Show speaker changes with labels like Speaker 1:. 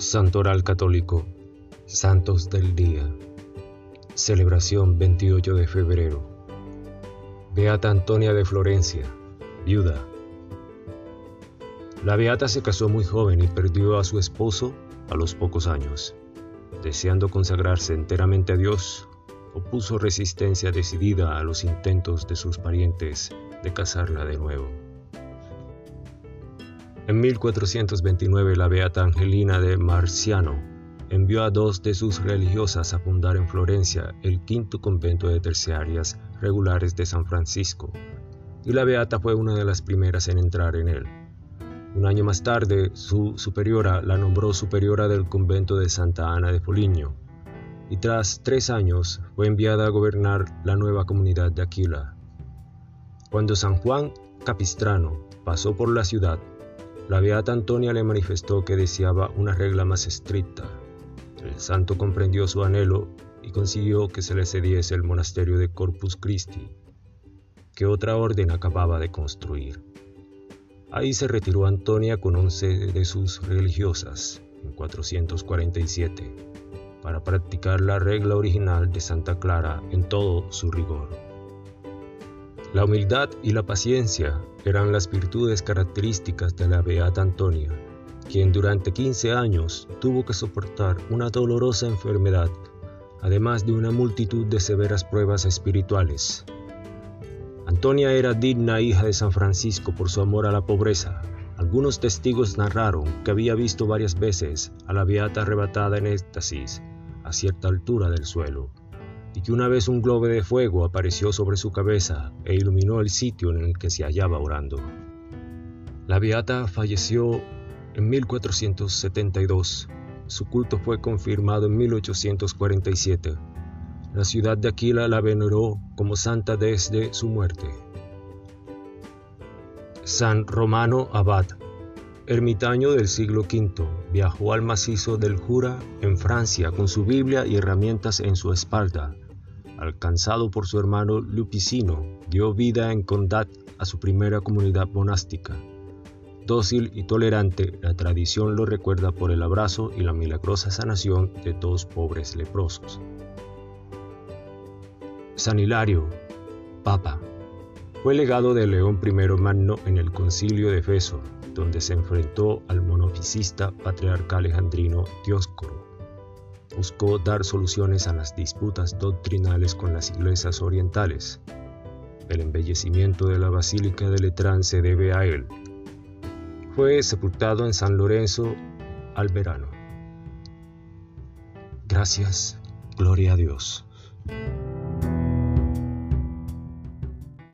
Speaker 1: Santoral Católico, Santos del Día, celebración 28 de febrero. Beata Antonia de Florencia, viuda. La Beata se casó muy joven y perdió a su esposo a los pocos años. Deseando consagrarse enteramente a Dios, opuso resistencia decidida a los intentos de sus parientes de casarla de nuevo. En 1429 la beata Angelina de Marciano envió a dos de sus religiosas a fundar en Florencia el quinto convento de terciarias regulares de San Francisco, y la beata fue una de las primeras en entrar en él. Un año más tarde, su superiora la nombró superiora del convento de Santa Ana de Foligno, y tras tres años fue enviada a gobernar la nueva comunidad de Aquila. Cuando San Juan Capistrano pasó por la ciudad, la beata Antonia le manifestó que deseaba una regla más estricta. El santo comprendió su anhelo y consiguió que se le cediese el monasterio de Corpus Christi, que otra orden acababa de construir. Ahí se retiró Antonia con once de sus religiosas, en 447, para practicar la regla original de Santa Clara en todo su rigor. La humildad y la paciencia eran las virtudes características de la Beata Antonia, quien durante 15 años tuvo que soportar una dolorosa enfermedad, además de una multitud de severas pruebas espirituales. Antonia era digna hija de San Francisco por su amor a la pobreza. Algunos testigos narraron que había visto varias veces a la Beata arrebatada en éxtasis a cierta altura del suelo y que una vez un globo de fuego apareció sobre su cabeza e iluminó el sitio en el que se hallaba orando. La beata falleció en 1472. Su culto fue confirmado en 1847. La ciudad de Aquila la veneró como santa desde su muerte. San Romano Abad, ermitaño del siglo V, viajó al macizo del Jura en Francia con su Biblia y herramientas en su espalda alcanzado por su hermano Lupicino, dio vida en Condat a su primera comunidad monástica. Dócil y tolerante, la tradición lo recuerda por el abrazo y la milagrosa sanación de dos pobres leprosos. San Hilario, Papa, fue legado de León I Magno en el concilio de Efeso, donde se enfrentó al monofisista patriarca alejandrino Dioscoro buscó dar soluciones a las disputas doctrinales con las iglesias orientales. El embellecimiento de la Basílica de Letrán se debe a él. Fue sepultado en San Lorenzo al verano. Gracias, gloria a Dios.